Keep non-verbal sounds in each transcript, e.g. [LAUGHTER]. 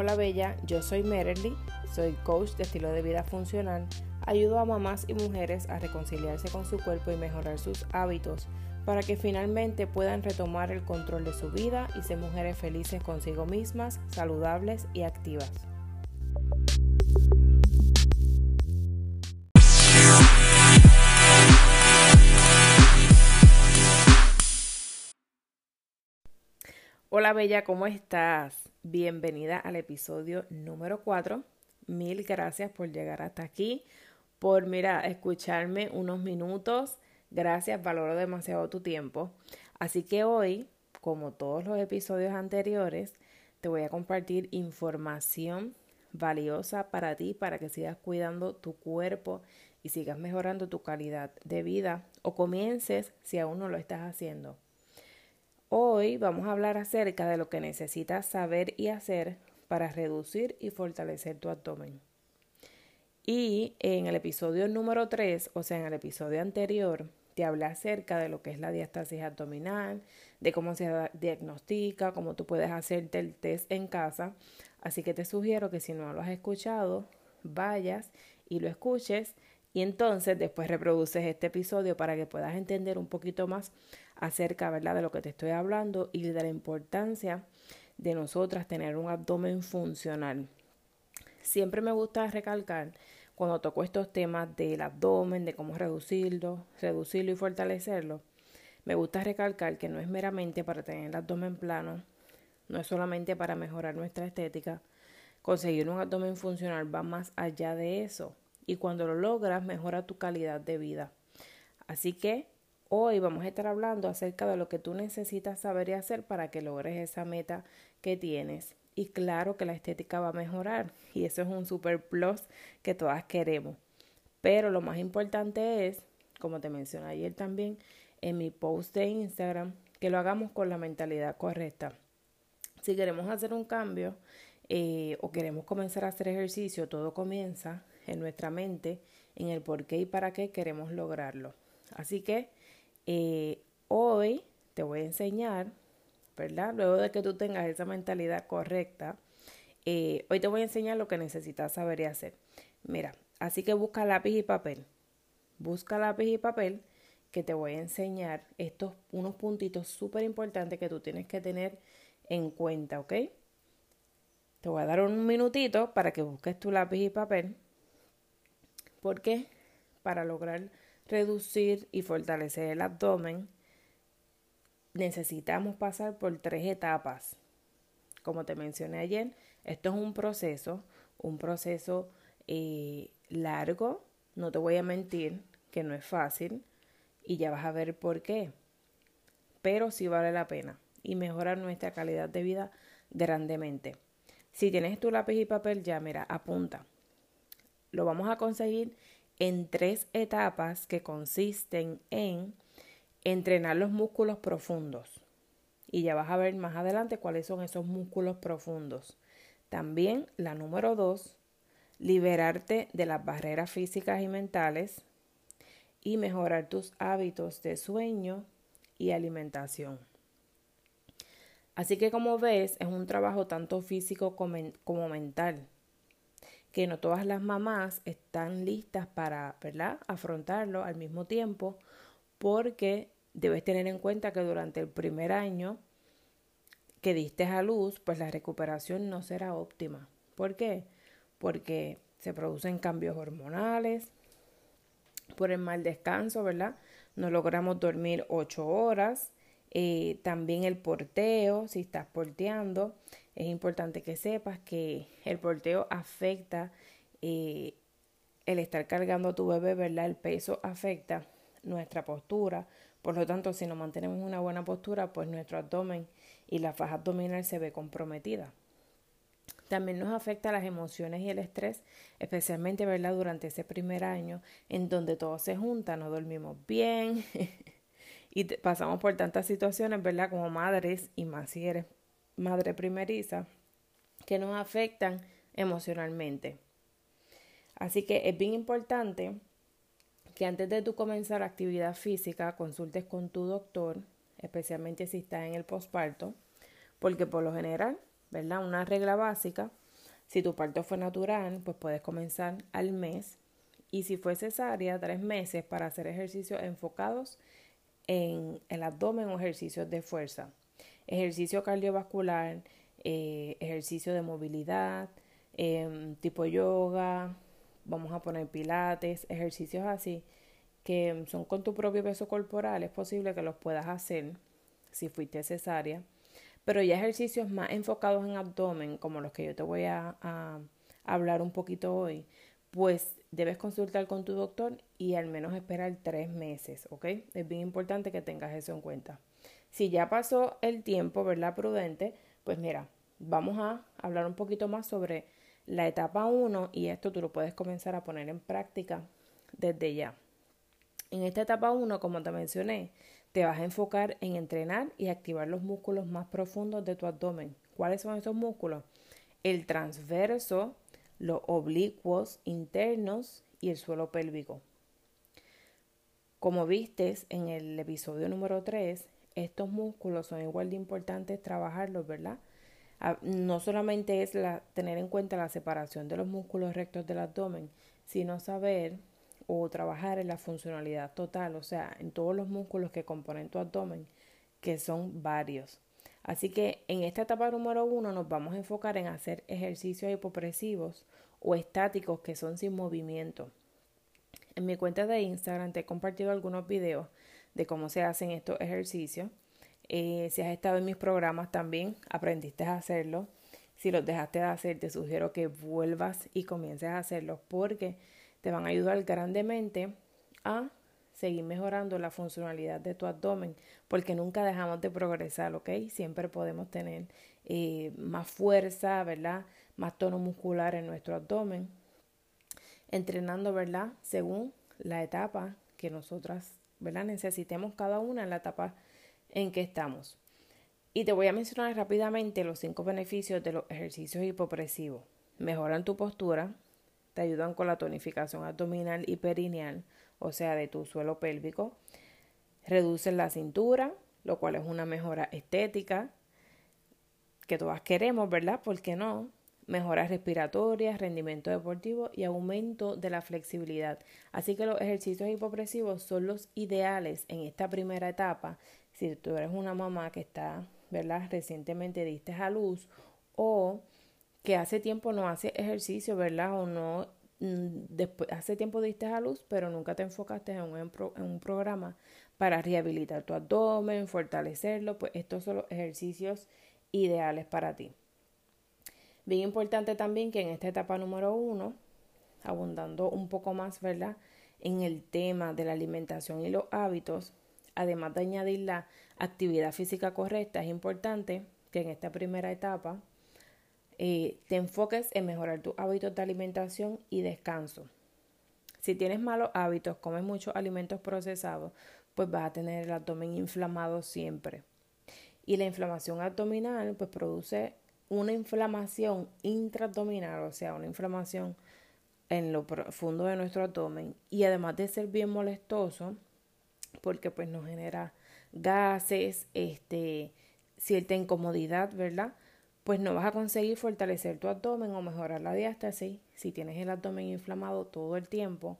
Hola Bella, yo soy Merely, soy coach de estilo de vida funcional. Ayudo a mamás y mujeres a reconciliarse con su cuerpo y mejorar sus hábitos para que finalmente puedan retomar el control de su vida y ser mujeres felices consigo mismas, saludables y activas. Hola Bella, ¿cómo estás? Bienvenida al episodio número 4. Mil gracias por llegar hasta aquí, por, mira, escucharme unos minutos. Gracias, valoro demasiado tu tiempo. Así que hoy, como todos los episodios anteriores, te voy a compartir información valiosa para ti, para que sigas cuidando tu cuerpo y sigas mejorando tu calidad de vida o comiences si aún no lo estás haciendo. Hoy vamos a hablar acerca de lo que necesitas saber y hacer para reducir y fortalecer tu abdomen. Y en el episodio número 3, o sea, en el episodio anterior, te hablé acerca de lo que es la diastasis abdominal, de cómo se diagnostica, cómo tú puedes hacerte el test en casa. Así que te sugiero que si no lo has escuchado, vayas y lo escuches y entonces después reproduces este episodio para que puedas entender un poquito más acerca ¿verdad? de lo que te estoy hablando y de la importancia de nosotras tener un abdomen funcional. Siempre me gusta recalcar cuando toco estos temas del abdomen, de cómo reducirlo, reducirlo y fortalecerlo, me gusta recalcar que no es meramente para tener el abdomen plano, no es solamente para mejorar nuestra estética, conseguir un abdomen funcional va más allá de eso y cuando lo logras mejora tu calidad de vida. Así que Hoy vamos a estar hablando acerca de lo que tú necesitas saber y hacer para que logres esa meta que tienes. Y claro que la estética va a mejorar y eso es un super plus que todas queremos. Pero lo más importante es, como te mencioné ayer también en mi post de Instagram, que lo hagamos con la mentalidad correcta. Si queremos hacer un cambio eh, o queremos comenzar a hacer ejercicio, todo comienza en nuestra mente, en el por qué y para qué queremos lograrlo. Así que eh, hoy te voy a enseñar, ¿verdad? Luego de que tú tengas esa mentalidad correcta, eh, hoy te voy a enseñar lo que necesitas saber y hacer. Mira, así que busca lápiz y papel. Busca lápiz y papel que te voy a enseñar estos unos puntitos súper importantes que tú tienes que tener en cuenta, ¿ok? Te voy a dar un minutito para que busques tu lápiz y papel. ¿Por qué? Para lograr reducir y fortalecer el abdomen, necesitamos pasar por tres etapas. Como te mencioné ayer, esto es un proceso, un proceso eh, largo, no te voy a mentir que no es fácil y ya vas a ver por qué, pero sí vale la pena y mejora nuestra calidad de vida grandemente. Si tienes tu lápiz y papel, ya mira, apunta. Lo vamos a conseguir en tres etapas que consisten en entrenar los músculos profundos. Y ya vas a ver más adelante cuáles son esos músculos profundos. También la número dos, liberarte de las barreras físicas y mentales y mejorar tus hábitos de sueño y alimentación. Así que como ves, es un trabajo tanto físico como, mental que no todas las mamás están listas para, ¿verdad?, afrontarlo al mismo tiempo, porque debes tener en cuenta que durante el primer año que diste a luz, pues la recuperación no será óptima. ¿Por qué? Porque se producen cambios hormonales, por el mal descanso, ¿verdad? No logramos dormir ocho horas, eh, también el porteo, si estás porteando, es importante que sepas que el porteo afecta eh, el estar cargando a tu bebé, ¿verdad? El peso afecta nuestra postura. Por lo tanto, si no mantenemos una buena postura, pues nuestro abdomen y la faja abdominal se ve comprometida. También nos afecta las emociones y el estrés, especialmente ¿verdad? durante ese primer año en donde todo se junta, no dormimos bien, [LAUGHS] y pasamos por tantas situaciones, ¿verdad? Como madres y más si eres madre primeriza, que nos afectan emocionalmente. Así que es bien importante que antes de tú comenzar actividad física consultes con tu doctor, especialmente si estás en el posparto, porque por lo general, ¿verdad? Una regla básica Si tu parto fue natural, pues puedes comenzar al mes. Y si fue cesárea, tres meses para hacer ejercicios enfocados en el abdomen o ejercicios de fuerza. Ejercicio cardiovascular, eh, ejercicio de movilidad, em, tipo yoga, vamos a poner pilates, ejercicios así que son con tu propio peso corporal, es posible que los puedas hacer si fuiste cesárea. Pero ya ejercicios más enfocados en abdomen, como los que yo te voy a, a hablar un poquito hoy, pues debes consultar con tu doctor y al menos esperar tres meses, ¿ok? Es bien importante que tengas eso en cuenta. Si ya pasó el tiempo, ¿verdad? Prudente, pues mira, vamos a hablar un poquito más sobre la etapa 1 y esto tú lo puedes comenzar a poner en práctica desde ya. En esta etapa 1, como te mencioné, te vas a enfocar en entrenar y activar los músculos más profundos de tu abdomen. ¿Cuáles son esos músculos? El transverso, los oblicuos internos y el suelo pélvico. Como vistes en el episodio número 3, estos músculos son igual de importantes trabajarlos, ¿verdad? No solamente es tener en cuenta la separación de los músculos rectos del abdomen, sino saber o trabajar en la funcionalidad total, o sea, en todos los músculos que componen tu abdomen, que son varios. Así que en esta etapa número uno nos vamos a enfocar en hacer ejercicios hipopresivos o estáticos que son sin movimiento. En mi cuenta de Instagram te he compartido algunos videos de cómo se hacen estos ejercicios. Eh, si has estado en mis programas también aprendiste a hacerlo. Si los dejaste de hacer, te sugiero que vuelvas y comiences a hacerlos porque te van a ayudar grandemente a seguir mejorando la funcionalidad de tu abdomen, porque nunca dejamos de progresar, ¿ok? Siempre podemos tener eh, más fuerza, ¿verdad? Más tono muscular en nuestro abdomen, entrenando, ¿verdad? Según la etapa que nosotras, ¿verdad? Necesitemos cada una en la etapa en que estamos. Y te voy a mencionar rápidamente los cinco beneficios de los ejercicios hipopresivos. Mejoran tu postura, te ayudan con la tonificación abdominal y perineal, o sea, de tu suelo pélvico. Reducen la cintura, lo cual es una mejora estética que todas queremos, ¿verdad? ¿Por qué no? Mejoras respiratorias, rendimiento deportivo y aumento de la flexibilidad. Así que los ejercicios hipopresivos son los ideales en esta primera etapa. Si tú eres una mamá que está, ¿verdad? Recientemente diste a luz o que hace tiempo no hace ejercicio, ¿verdad? O no, mm, después, hace tiempo diste a luz, pero nunca te enfocaste en un, en un programa para rehabilitar tu abdomen, fortalecerlo, pues estos son los ejercicios ideales para ti. Bien importante también que en esta etapa número uno, abundando un poco más, ¿verdad? En el tema de la alimentación y los hábitos, además de añadir la actividad física correcta, es importante que en esta primera etapa eh, te enfoques en mejorar tus hábitos de alimentación y descanso. Si tienes malos hábitos, comes muchos alimentos procesados, pues vas a tener el abdomen inflamado siempre. Y la inflamación abdominal, pues produce una inflamación intraabdominal, o sea, una inflamación en lo profundo de nuestro abdomen. Y además de ser bien molestoso, porque pues nos genera gases, este, cierta incomodidad, ¿verdad? pues no vas a conseguir fortalecer tu abdomen o mejorar la diástasis si tienes el abdomen inflamado todo el tiempo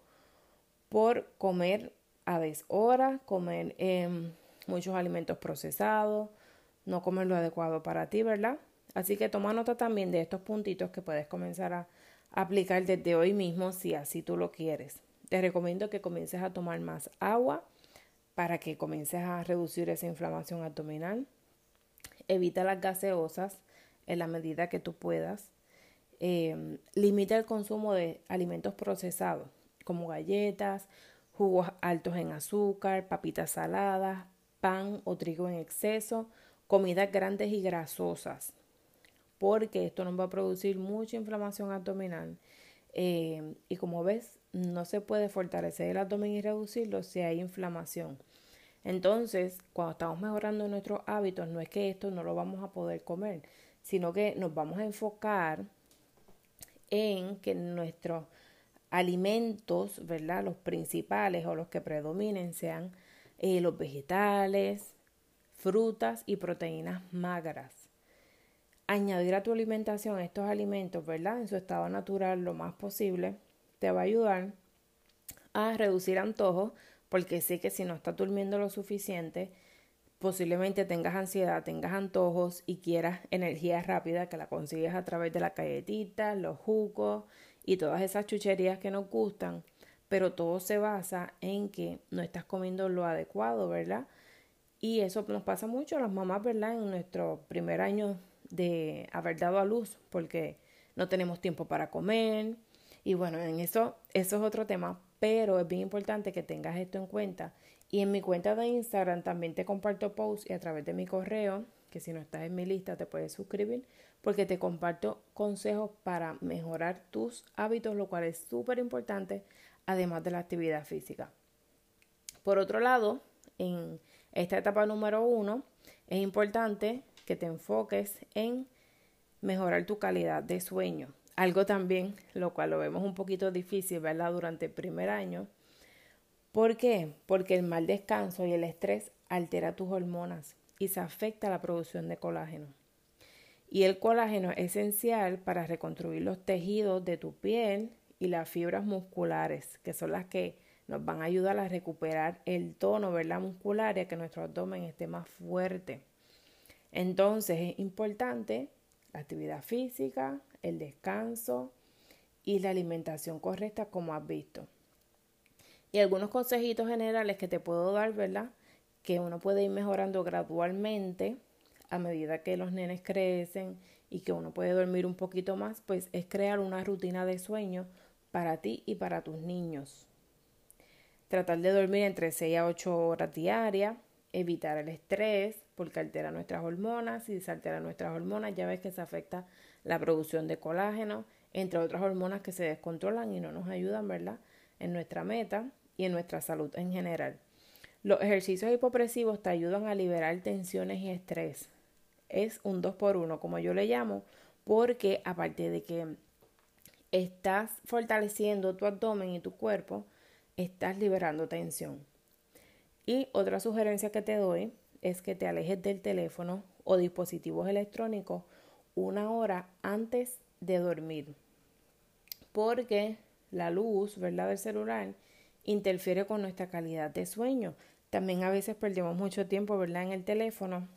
por comer a deshora, comer em, muchos alimentos procesados, no comer lo adecuado para ti, ¿verdad? Así que toma nota también de estos puntitos que puedes comenzar a aplicar desde hoy mismo si así tú lo quieres. Te recomiendo que comiences a tomar más agua para que comiences a reducir esa inflamación abdominal. Evita las gaseosas en la medida que tú puedas. Eh, limita el consumo de alimentos procesados como galletas, jugos altos en azúcar, papitas saladas, pan o trigo en exceso, comidas grandes y grasosas, porque esto nos va a producir mucha inflamación abdominal. Eh, y como ves, no se puede fortalecer el abdomen y reducirlo si hay inflamación. Entonces, cuando estamos mejorando nuestros hábitos, no es que esto no lo vamos a poder comer, sino que nos vamos a enfocar en que nuestros alimentos, ¿verdad? Los principales o los que predominen sean eh, los vegetales, frutas y proteínas magras. Añadir a tu alimentación estos alimentos, ¿verdad? En su estado natural lo más posible, te va a ayudar a reducir antojos, porque sé que si no estás durmiendo lo suficiente, posiblemente tengas ansiedad, tengas antojos y quieras energía rápida que la consigues a través de la galletita, los jugos y todas esas chucherías que nos gustan, pero todo se basa en que no estás comiendo lo adecuado, ¿verdad? Y eso nos pasa mucho a las mamás, ¿verdad? En nuestro primer año de haber dado a luz, porque no tenemos tiempo para comer. Y bueno, en eso, eso es otro tema, pero es bien importante que tengas esto en cuenta. Y en mi cuenta de Instagram también te comparto posts y a través de mi correo, que si no estás en mi lista te puedes suscribir, porque te comparto consejos para mejorar tus hábitos, lo cual es súper importante, además de la actividad física. Por otro lado, en esta etapa número uno, es importante que te enfoques en mejorar tu calidad de sueño. Algo también, lo cual lo vemos un poquito difícil, ¿verdad? Durante el primer año. ¿Por qué? Porque el mal descanso y el estrés altera tus hormonas y se afecta la producción de colágeno. Y el colágeno es esencial para reconstruir los tejidos de tu piel y las fibras musculares, que son las que nos van a ayudar a recuperar el tono ¿verdad? muscular y a que nuestro abdomen esté más fuerte. Entonces es importante la actividad física, el descanso y la alimentación correcta como has visto. Y algunos consejitos generales que te puedo dar, ¿verdad? Que uno puede ir mejorando gradualmente a medida que los nenes crecen y que uno puede dormir un poquito más, pues es crear una rutina de sueño para ti y para tus niños. Tratar de dormir entre 6 a 8 horas diarias, evitar el estrés, porque altera nuestras hormonas, si se altera nuestras hormonas ya ves que se afecta la producción de colágeno, entre otras hormonas que se descontrolan y no nos ayudan, ¿verdad? En nuestra meta y en nuestra salud en general. Los ejercicios hipopresivos te ayudan a liberar tensiones y estrés. Es un 2 por 1 como yo le llamo, porque aparte de que estás fortaleciendo tu abdomen y tu cuerpo, estás liberando tensión. Y otra sugerencia que te doy es que te alejes del teléfono o dispositivos electrónicos una hora antes de dormir. Porque la luz, ¿verdad?, del celular interfiere con nuestra calidad de sueño. También a veces perdemos mucho tiempo, ¿verdad?, en el teléfono,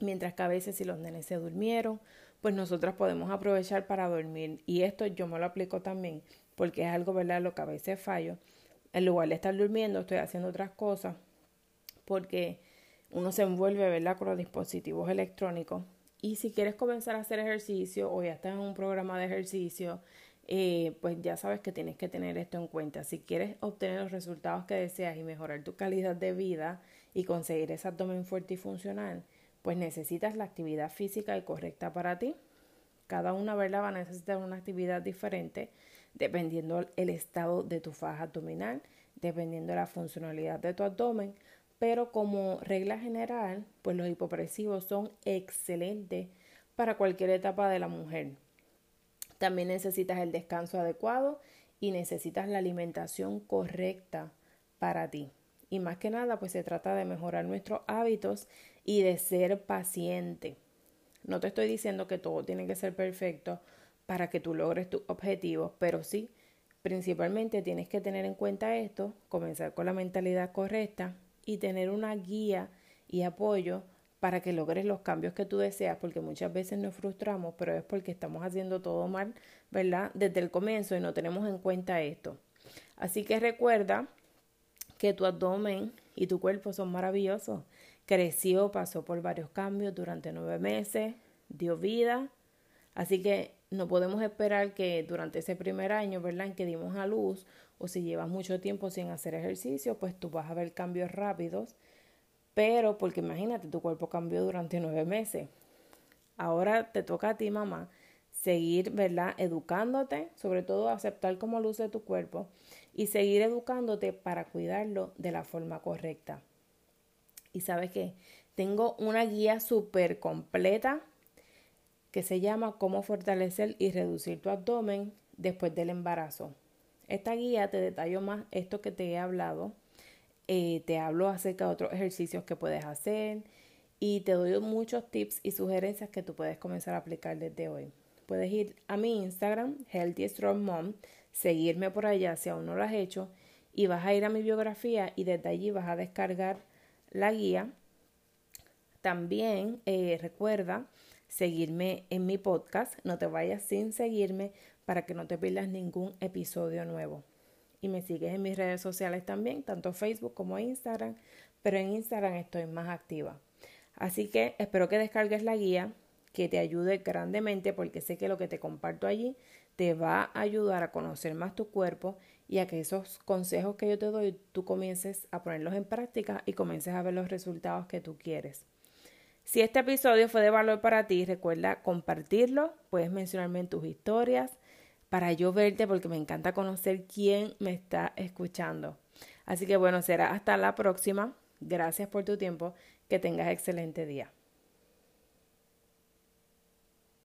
mientras que a veces si los nenes se durmieron, pues nosotros podemos aprovechar para dormir. Y esto yo me lo aplico también, porque es algo, ¿verdad?, lo que a veces fallo. En lugar de estar durmiendo, estoy haciendo otras cosas, porque uno se envuelve, ¿verdad?, con los dispositivos electrónicos. Y si quieres comenzar a hacer ejercicio o ya estás en un programa de ejercicio, eh, pues ya sabes que tienes que tener esto en cuenta. Si quieres obtener los resultados que deseas y mejorar tu calidad de vida y conseguir ese abdomen fuerte y funcional, pues necesitas la actividad física y correcta para ti. Cada una, ¿verdad? Va a necesitar una actividad diferente dependiendo el estado de tu faja abdominal, dependiendo de la funcionalidad de tu abdomen, pero como regla general, pues los hipopresivos son excelentes para cualquier etapa de la mujer. También necesitas el descanso adecuado y necesitas la alimentación correcta para ti. Y más que nada, pues se trata de mejorar nuestros hábitos y de ser paciente. No te estoy diciendo que todo tiene que ser perfecto para que tú logres tus objetivos, pero sí, principalmente tienes que tener en cuenta esto, comenzar con la mentalidad correcta y tener una guía y apoyo para que logres los cambios que tú deseas, porque muchas veces nos frustramos, pero es porque estamos haciendo todo mal, ¿verdad? Desde el comienzo y no tenemos en cuenta esto. Así que recuerda que tu abdomen y tu cuerpo son maravillosos. Creció, pasó por varios cambios durante nueve meses, dio vida. Así que no podemos esperar que durante ese primer año, ¿verdad?, en que dimos a luz, o si llevas mucho tiempo sin hacer ejercicio, pues tú vas a ver cambios rápidos. Pero, porque imagínate, tu cuerpo cambió durante nueve meses. Ahora te toca a ti, mamá, seguir, ¿verdad?, educándote, sobre todo aceptar cómo luce tu cuerpo y seguir educándote para cuidarlo de la forma correcta. Y sabes qué, tengo una guía súper completa que se llama Cómo fortalecer y reducir tu abdomen después del embarazo. Esta guía te detallo más esto que te he hablado. Eh, te hablo acerca de otros ejercicios que puedes hacer y te doy muchos tips y sugerencias que tú puedes comenzar a aplicar desde hoy. Puedes ir a mi Instagram, Healthy Strong Mom, seguirme por allá si aún no lo has hecho y vas a ir a mi biografía y desde allí vas a descargar la guía. También eh, recuerda seguirme en mi podcast, no te vayas sin seguirme para que no te pierdas ningún episodio nuevo. Y me sigues en mis redes sociales también, tanto Facebook como Instagram, pero en Instagram estoy más activa. Así que espero que descargues la guía, que te ayude grandemente porque sé que lo que te comparto allí te va a ayudar a conocer más tu cuerpo y a que esos consejos que yo te doy tú comiences a ponerlos en práctica y comiences a ver los resultados que tú quieres. Si este episodio fue de valor para ti, recuerda compartirlo, puedes mencionarme en tus historias para yo verte porque me encanta conocer quién me está escuchando. Así que bueno, será hasta la próxima. Gracias por tu tiempo. Que tengas excelente día.